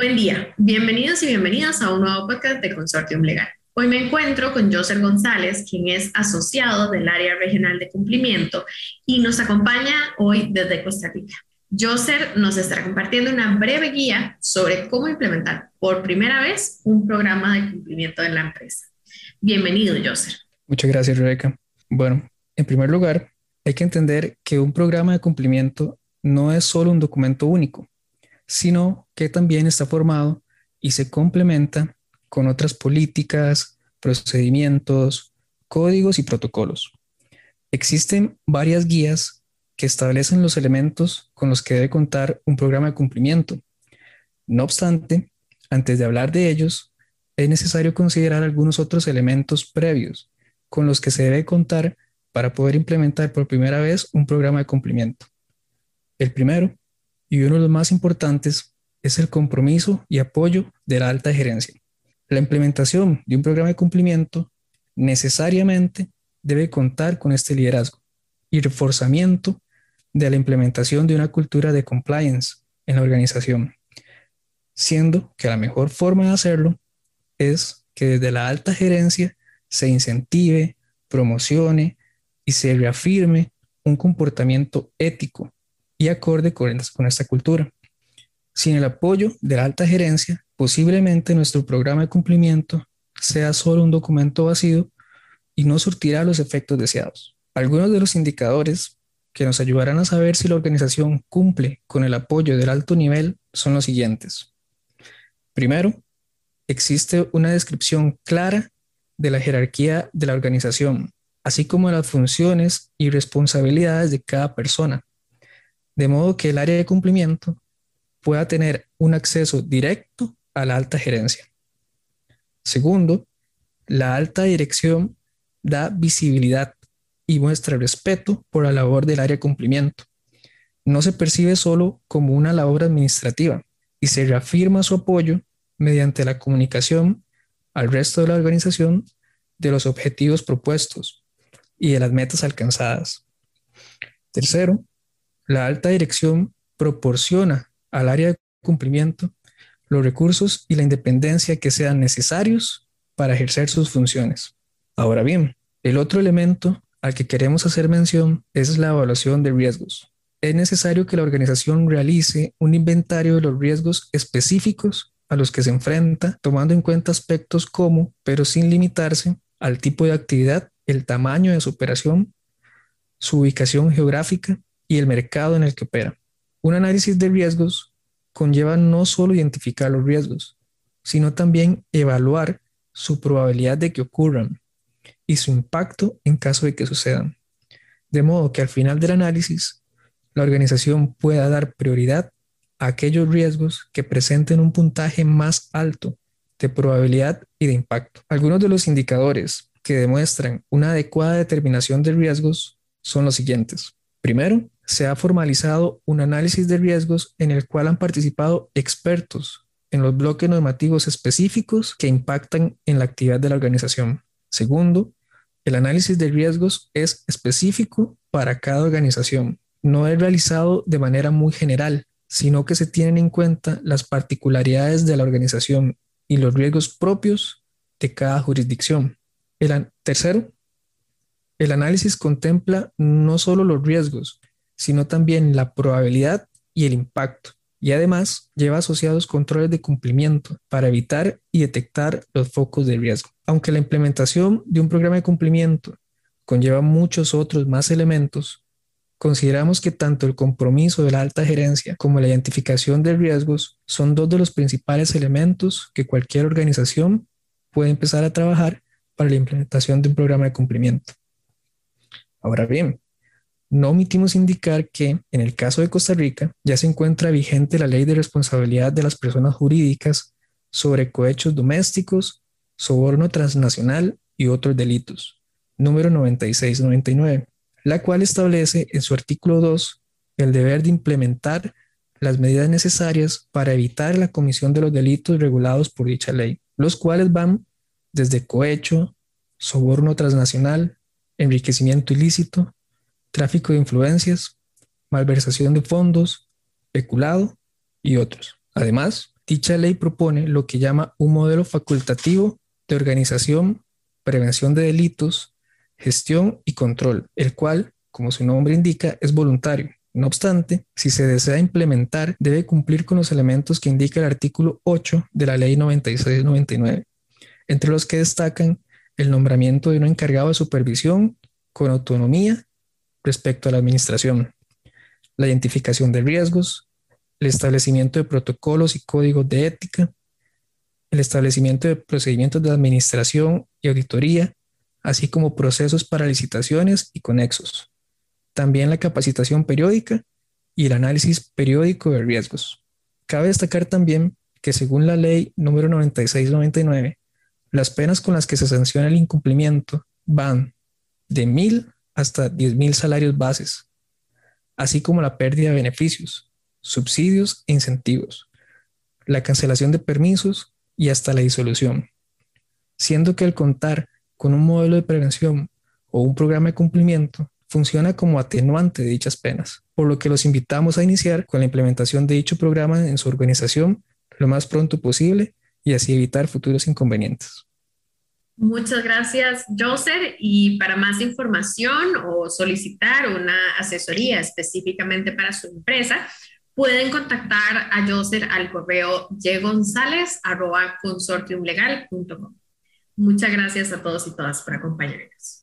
Buen día, bienvenidos y bienvenidas a un nuevo podcast de Consortium Legal. Hoy me encuentro con Joser González, quien es asociado del área regional de cumplimiento y nos acompaña hoy desde Costa Rica. Joser nos estará compartiendo una breve guía sobre cómo implementar por primera vez un programa de cumplimiento de la empresa. Bienvenido, Joser. Muchas gracias, Rebeca. Bueno, en primer lugar, hay que entender que un programa de cumplimiento no es solo un documento único, sino que también está formado y se complementa con otras políticas, procedimientos, códigos y protocolos. Existen varias guías que establecen los elementos con los que debe contar un programa de cumplimiento. No obstante, antes de hablar de ellos, es necesario considerar algunos otros elementos previos con los que se debe contar para poder implementar por primera vez un programa de cumplimiento. El primero y uno de los más importantes es el compromiso y apoyo de la alta gerencia. La implementación de un programa de cumplimiento necesariamente debe contar con este liderazgo y reforzamiento de la implementación de una cultura de compliance en la organización, siendo que la mejor forma de hacerlo es que desde la alta gerencia se incentive, promocione y se reafirme un comportamiento ético y acorde con, esta cultura. Sin el apoyo de la alta gerencia, posiblemente nuestro programa de cumplimiento sea solo un documento vacío y no surtirá los efectos deseados. Algunos de los indicadores que nos ayudarán a saber si la organización cumple con el apoyo del alto nivel son los siguientes. Primero, existe una descripción clara de la jerarquía de la organización, así como las funciones y responsabilidades de cada persona, de modo que el área de cumplimiento pueda tener un acceso directo a la alta gerencia. Segundo, la alta dirección da visibilidad y muestra respeto por la labor del área de cumplimiento. No se percibe solo como una labor administrativa y se reafirma su apoyo mediante la comunicación al resto de la organización de los objetivos propuestos y de las metas alcanzadas. Tercero, la alta dirección proporciona al área de cumplimiento los recursos y la independencia que sean necesarios para ejercer sus funciones. Ahora bien, el otro elemento al que queremos hacer mención es la evaluación de riesgos. Es necesario que la organización realice un inventario de los riesgos específicos a los que se enfrenta, tomando en cuenta aspectos como, pero sin limitarse, al tipo de actividad, el tamaño de su operación, su ubicación geográfica y el mercado en el que opera. Un análisis de riesgos conlleva no solo identificar los riesgos, sino también evaluar su probabilidad de que ocurran y su impacto en caso de que sucedan. De modo que al final del análisis, la organización pueda dar prioridad a aquellos riesgos que presenten un puntaje más alto de probabilidad y de impacto. Algunos de los indicadores que demuestran una adecuada determinación de riesgos son los siguientes. Primero, se ha formalizado un análisis de riesgos en el cual han participado expertos en los bloques normativos específicos que impactan en la actividad de la organización. Segundo, el análisis de riesgos es específico para cada organización. No es realizado de manera muy general, sino que se tienen en cuenta las particularidades de la organización y los riesgos propios de cada jurisdicción. El tercero, el análisis contempla no solo los riesgos, sino también la probabilidad y el impacto. Y además lleva asociados controles de cumplimiento para evitar y detectar los focos de riesgo. Aunque la implementación de un programa de cumplimiento conlleva muchos otros más elementos, consideramos que tanto el compromiso de la alta gerencia como la identificación de riesgos son dos de los principales elementos que cualquier organización puede empezar a trabajar para la implementación de un programa de cumplimiento. Ahora bien, no omitimos indicar que, en el caso de Costa Rica, ya se encuentra vigente la ley de responsabilidad de las personas jurídicas sobre cohechos domésticos, soborno transnacional y otros delitos, número 9699, la cual establece en su artículo 2 el deber de implementar las medidas necesarias para evitar la comisión de los delitos regulados por dicha ley, los cuales van desde cohecho, soborno transnacional, enriquecimiento ilícito, tráfico de influencias, malversación de fondos, peculado y otros. Además, Dicha ley propone lo que llama un modelo facultativo de organización, prevención de delitos, gestión y control, el cual, como su nombre indica, es voluntario. No obstante, si se desea implementar, debe cumplir con los elementos que indica el artículo 8 de la Ley 9699, entre los que destacan el nombramiento de un encargado de supervisión con autonomía respecto a la administración, la identificación de riesgos, el establecimiento de protocolos y códigos de ética, el establecimiento de procedimientos de administración y auditoría, así como procesos para licitaciones y conexos. También la capacitación periódica y el análisis periódico de riesgos. Cabe destacar también que según la ley número 9699, las penas con las que se sanciona el incumplimiento van de mil hasta diez mil salarios bases, así como la pérdida de beneficios, subsidios e incentivos, la cancelación de permisos y hasta la disolución, siendo que el contar con un modelo de prevención o un programa de cumplimiento funciona como atenuante de dichas penas, por lo que los invitamos a iniciar con la implementación de dicho programa en su organización lo más pronto posible y así evitar futuros inconvenientes. Muchas gracias, Joser. Y para más información o solicitar una asesoría específicamente para su empresa, pueden contactar a Joser al correo ygonzalez.consortiumlegal.com. Muchas gracias a todos y todas por acompañarnos.